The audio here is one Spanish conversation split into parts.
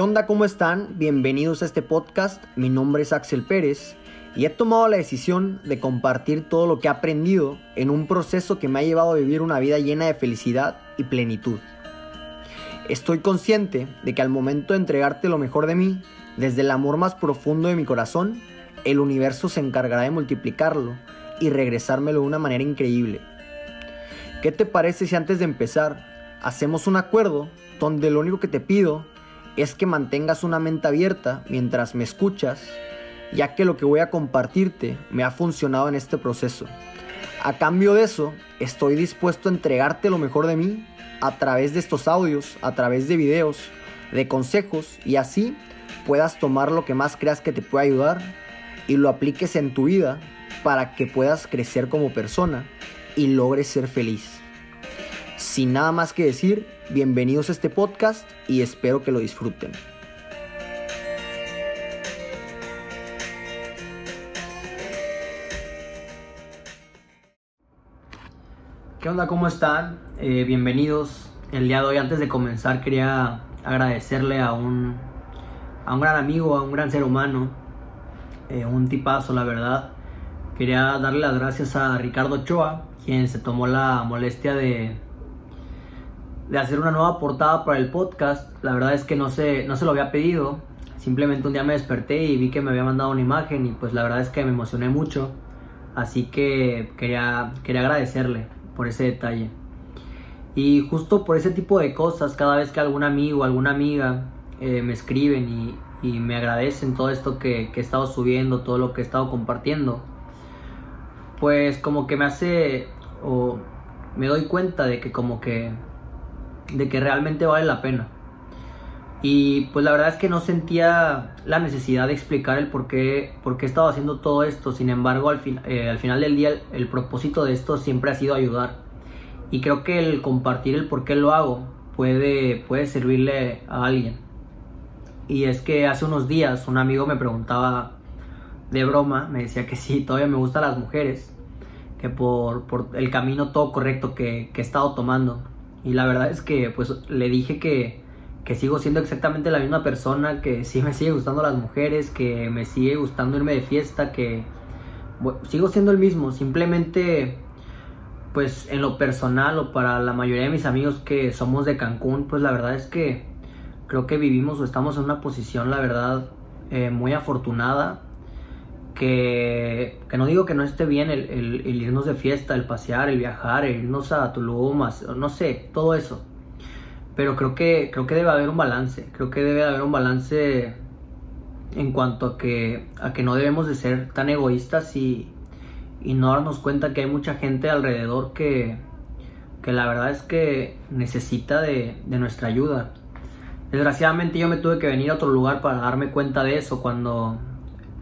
¿Qué onda? ¿Cómo están? Bienvenidos a este podcast. Mi nombre es Axel Pérez y he tomado la decisión de compartir todo lo que he aprendido en un proceso que me ha llevado a vivir una vida llena de felicidad y plenitud. Estoy consciente de que al momento de entregarte lo mejor de mí, desde el amor más profundo de mi corazón, el universo se encargará de multiplicarlo y regresármelo de una manera increíble. ¿Qué te parece si antes de empezar hacemos un acuerdo donde lo único que te pido es que mantengas una mente abierta mientras me escuchas, ya que lo que voy a compartirte me ha funcionado en este proceso. A cambio de eso, estoy dispuesto a entregarte lo mejor de mí a través de estos audios, a través de videos, de consejos y así puedas tomar lo que más creas que te pueda ayudar y lo apliques en tu vida para que puedas crecer como persona y logres ser feliz. Sin nada más que decir, bienvenidos a este podcast y espero que lo disfruten. ¿Qué onda? ¿Cómo están? Eh, bienvenidos. El día de hoy, antes de comenzar, quería agradecerle a un, a un gran amigo, a un gran ser humano, eh, un tipazo, la verdad. Quería darle las gracias a Ricardo Ochoa, quien se tomó la molestia de, de hacer una nueva portada para el podcast. La verdad es que no se, no se lo había pedido. Simplemente un día me desperté y vi que me había mandado una imagen y pues la verdad es que me emocioné mucho. Así que quería, quería agradecerle por ese detalle. Y justo por ese tipo de cosas, cada vez que algún amigo, alguna amiga eh, me escriben y, y, me agradecen todo esto que, que he estado subiendo, todo lo que he estado compartiendo, pues como que me hace o me doy cuenta de que como que de que realmente vale la pena. Y pues la verdad es que no sentía la necesidad de explicar el por qué, por qué estaba haciendo todo esto. Sin embargo, al, fin, eh, al final del día el, propósito de esto siempre ha sido ayudar. Y creo que el compartir el por qué lo hago puede, puede servirle a alguien. Y es que hace unos días un amigo me preguntaba de broma, me decía que sí, todavía me gustan las mujeres, que por, por el camino todo correcto que, que he estado tomando. Y la verdad es que pues le dije que, que sigo siendo exactamente la misma persona, que sí me sigue gustando las mujeres, que me sigue gustando irme de fiesta, que sigo siendo el mismo, simplemente pues en lo personal o para la mayoría de mis amigos que somos de Cancún, pues la verdad es que creo que vivimos o estamos en una posición, la verdad, eh, muy afortunada que, no digo que no esté bien el, irnos de fiesta, el pasear, el viajar, el irnos a Tulum, no sé, todo eso. Pero creo que, creo que debe haber un balance, creo que debe haber un balance en cuanto a que, a que no debemos de ser tan egoístas y, y no darnos cuenta que hay mucha gente alrededor que, que la verdad es que necesita de, de nuestra ayuda. Desgraciadamente yo me tuve que venir a otro lugar para darme cuenta de eso cuando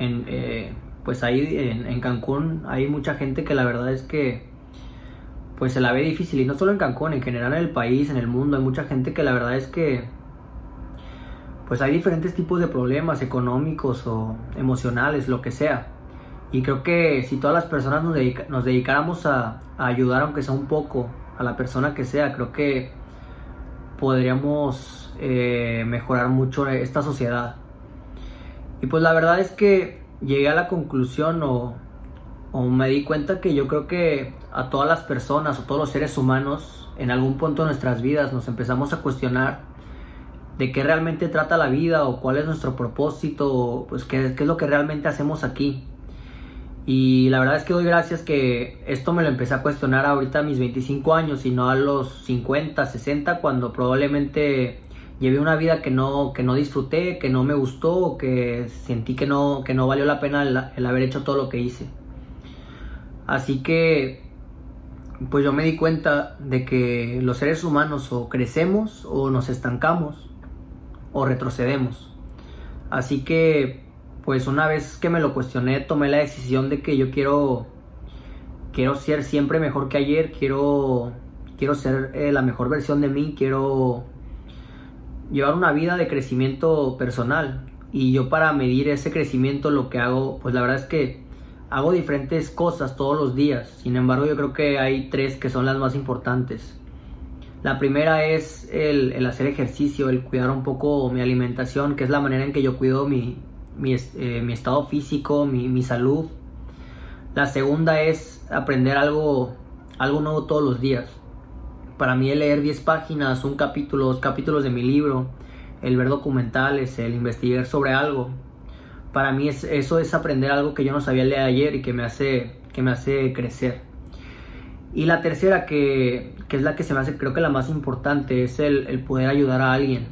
eh, pues ahí en, Cancún hay mucha gente que la verdad es que pues se la ve difícil y no solo en Cancún, en general en el país, en el mundo, hay mucha gente que la verdad es que pues hay diferentes tipos de problemas económicos o emocionales, lo que sea. Y creo que si todas las personas nos, nos dedicáramos a, ayudar, aunque sea un poco, a la persona que sea, creo que podríamos eh, mejorar mucho esta sociedad. Y pues la verdad es que llegué a la conclusión o, me di cuenta que yo creo que a todas las personas o todos los seres humanos en algún punto de nuestras vidas nos empezamos a cuestionar de qué realmente trata la vida o cuál es nuestro propósito o pues qué, qué es lo que realmente hacemos aquí. Y la verdad es que doy gracias que esto me lo empecé a cuestionar ahorita a mis 25 años y no a los 50, 60 cuando probablemente llevé una vida que no, que no disfruté, que no me gustó, que sentí que no, que no valió la pena el, haber hecho todo lo que hice. Así que, pues yo me di cuenta de que los seres humanos o crecemos o nos estancamos o retrocedemos. Así que, pues una vez que me lo cuestioné, tomé la decisión de que yo quiero, quiero ser siempre mejor que ayer, quiero, quiero ser eh, la mejor versión de mí, quiero llevar una vida de crecimiento personal. Y yo para medir ese crecimiento lo que hago, pues la verdad es que hago diferentes cosas todos los días. Sin embargo, yo creo que hay tres que son las más importantes. La primera es el, hacer ejercicio, el cuidar un poco mi alimentación, que es la manera en que yo cuido mi, mi, eh, estado físico, mi, mi, salud. La segunda es aprender algo, algo nuevo todos los días. Para mí el leer 10 páginas, un capítulo, dos capítulos de mi libro, el ver documentales, el investigar sobre algo. Para mí es, eso es aprender algo que yo no sabía leer ayer y que me hace, que me hace crecer. Y la tercera, que, es la que se me hace creo que la más importante, es el, poder ayudar a alguien.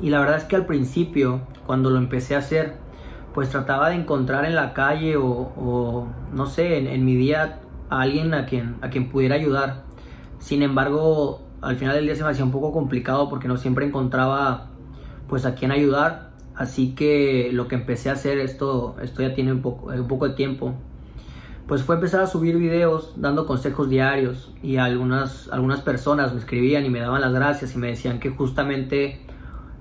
Y la verdad es que al principio, cuando lo empecé a hacer, pues trataba de encontrar en la calle o, no sé, en, mi día a alguien a quien, a quien pudiera ayudar. Sin embargo, al final del día se me hacía un poco complicado porque no siempre encontraba pues a quien ayudar. Así que lo que empecé a hacer, esto, esto ya tiene un poco, un poco de tiempo, pues fue empezar a subir videos dando consejos diarios y algunas, algunas personas me escribían y me daban las gracias y me decían que justamente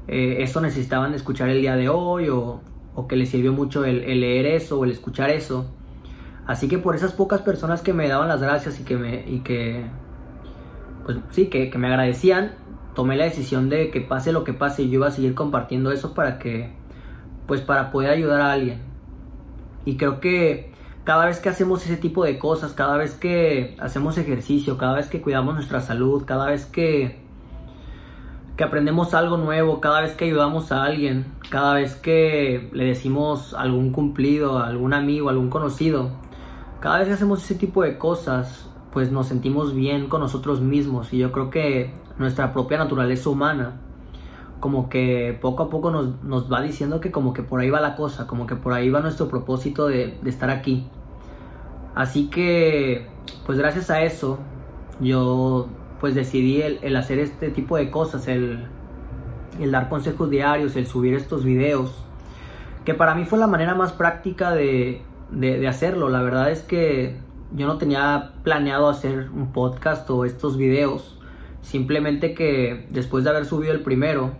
eh, eso necesitaban escuchar el día de hoy o, que les sirvió mucho el, leer eso o el escuchar eso. Así que por esas pocas personas que me daban las gracias y que y que, pues sí, que, me agradecían, tomé la decisión de que pase lo que pase, yo iba a seguir compartiendo eso para que, pues para poder ayudar a alguien. Y creo que cada vez que hacemos ese tipo de cosas, cada vez que hacemos ejercicio, cada vez que cuidamos nuestra salud, cada vez que, que aprendemos algo nuevo, cada vez que ayudamos a alguien, cada vez que le decimos algún cumplido a algún amigo, a algún conocido, cada vez que hacemos ese tipo de cosas, pues nos sentimos bien con nosotros mismos y yo creo que nuestra propia naturaleza humana como que poco a poco nos, nos, va diciendo que como que por ahí va la cosa, como que por ahí va nuestro propósito de, de estar aquí. Así que, pues gracias a eso, yo pues decidí el, hacer este tipo de cosas, el, dar consejos diarios, el subir estos videos, que para mí fue la manera más práctica de, hacerlo. La verdad es que yo no tenía planeado hacer un podcast o estos videos, simplemente que después de haber subido el primero,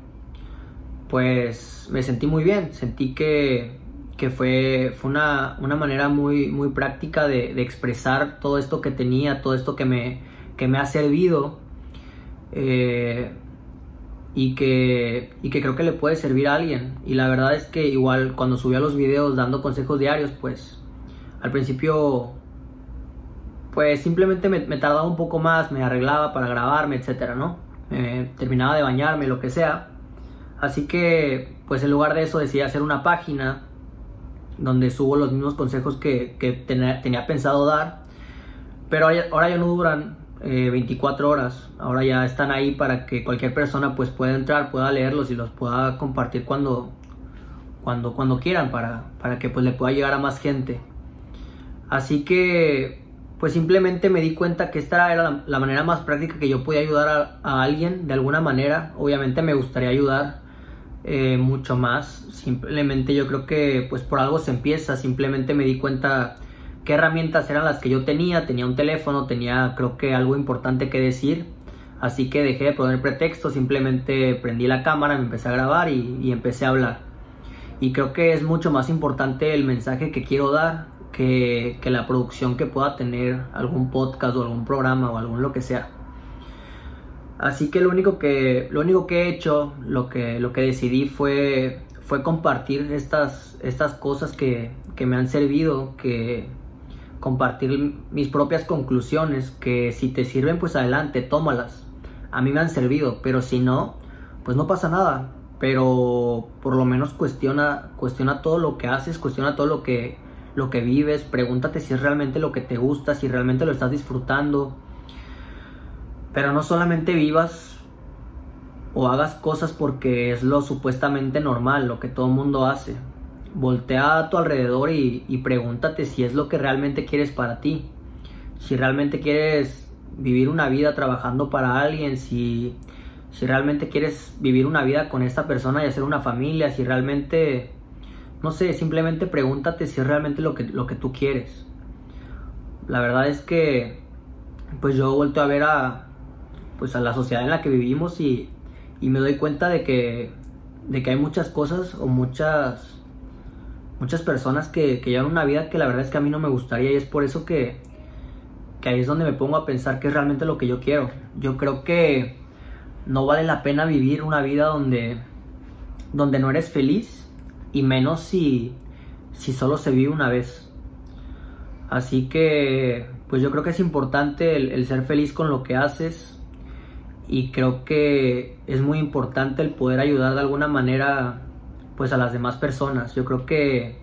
pues me sentí muy bien, sentí que que fue, fue una, manera muy, muy práctica de, expresar todo esto que tenía, todo esto que me, que me ha servido eh, y, que, y que creo que le puede servir a alguien. Y la verdad es que igual cuando subía los videos dando consejos diarios, pues al principio pues simplemente me, tardaba un poco más, me arreglaba para grabarme, etcétera, ¿no? terminaba de bañarme, lo que sea. Así que, pues en lugar de eso decidí hacer una página donde subo los mismos consejos que, tenía, pensado dar. Pero ahora ya no duran 24 eh, horas, ahora ya están ahí para que cualquier persona pues pueda entrar, pueda leerlos y los pueda compartir cuando, cuando, cuando quieran para, para que pues le pueda llegar a más gente. Así que pues simplemente me di cuenta que esta era la, manera más práctica que yo podía ayudar a, alguien de alguna manera. Obviamente me gustaría ayudar eh, mucho más. Simplemente yo creo que pues por algo se empieza. Simplemente me di cuenta qué herramientas eran las que yo tenía. Tenía un teléfono, tenía creo que algo importante que decir. Así que dejé de poner pretexto, simplemente prendí la cámara, me empecé a grabar y, empecé a hablar. Y creo que es mucho más importante el mensaje que quiero dar que, la producción que pueda tener algún podcast o algún programa o algún lo que sea. Así que lo único que, lo único que he hecho, lo que, lo que decidí fue, fue compartir estas, estas cosas que, que me han servido, que compartir mis propias conclusiones, que si te sirven pues adelante, tómalas. A mí me han servido, pero si no, pues no pasa nada. Pero por lo menos cuestiona, cuestiona todo lo que haces, cuestiona todo lo que, lo que vives, pregúntate si es realmente lo que te gusta, si realmente lo estás disfrutando pero no solamente vivas o hagas cosas porque es lo supuestamente normal, lo que todo el mundo hace. Voltea a tu alrededor y, pregúntate si es lo que realmente quieres para ti. Si realmente quieres vivir una vida trabajando para alguien, si, si realmente quieres vivir una vida con esta persona y hacer una familia, si realmente, no sé, simplemente pregúntate si es realmente lo que, lo que tú quieres. La verdad es que, pues yo vuelto a ver a, pues a la sociedad en la que vivimos y, me doy cuenta de que, de que hay muchas cosas o muchas, muchas personas que, que llevan una vida que la verdad es que a mí no me gustaría y es por eso que, que ahí es donde me pongo a pensar qué es realmente lo que yo quiero. Yo creo que no vale la pena vivir una vida donde, donde no eres feliz y menos si, si solo se vive una vez. Así que pues yo creo que es importante el, ser feliz con lo que haces y creo que es muy importante el poder ayudar de alguna manera pues a las demás personas. Yo creo que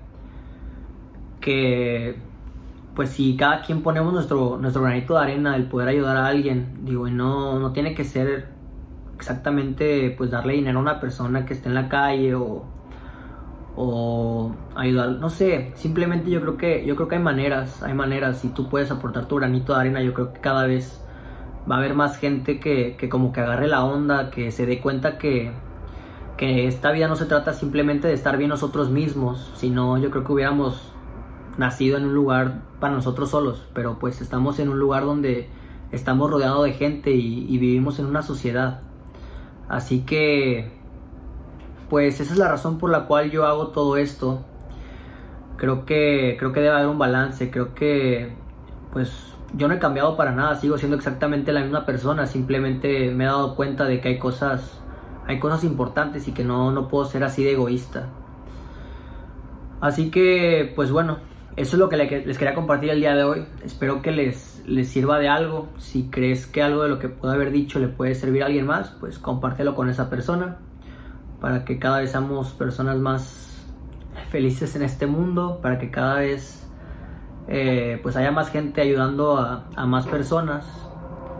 que pues si cada quien ponemos nuestro nuestro granito de arena el poder ayudar a alguien, digo, y no no tiene que ser exactamente pues darle dinero a una persona que esté en la calle o o ayudar, no sé, simplemente yo creo que yo creo que hay maneras, hay maneras, si tú puedes aportar tu granito de arena, yo creo que cada vez va a haber más gente que, que como que agarre la onda, que se dé cuenta que, que esta vida no se trata simplemente de estar bien nosotros mismos, sino yo creo que hubiéramos nacido en un lugar para nosotros solos, pero pues estamos en un lugar donde estamos rodeados de gente y, y vivimos en una sociedad. Así que pues esa es la razón por la cual yo hago todo esto. Creo que, creo que debe haber un balance, creo que pues yo no he cambiado para nada, sigo siendo exactamente la misma persona, simplemente me he dado cuenta de que hay cosas, hay cosas importantes y que no, no puedo ser así de egoísta. Así que, pues bueno, eso es lo que les quería compartir el día de hoy. Espero que les, les sirva de algo. Si crees que algo de lo que puedo haber dicho le puede servir a alguien más, pues compártelo con esa persona para que cada vez seamos personas más felices en este mundo, para que cada vez eh, pues haya más gente ayudando a, a más personas.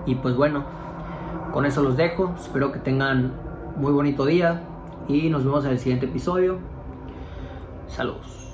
Y pues bueno, con eso los dejo. Espero que tengan muy bonito día y nos vemos en el siguiente episodio. Saludos.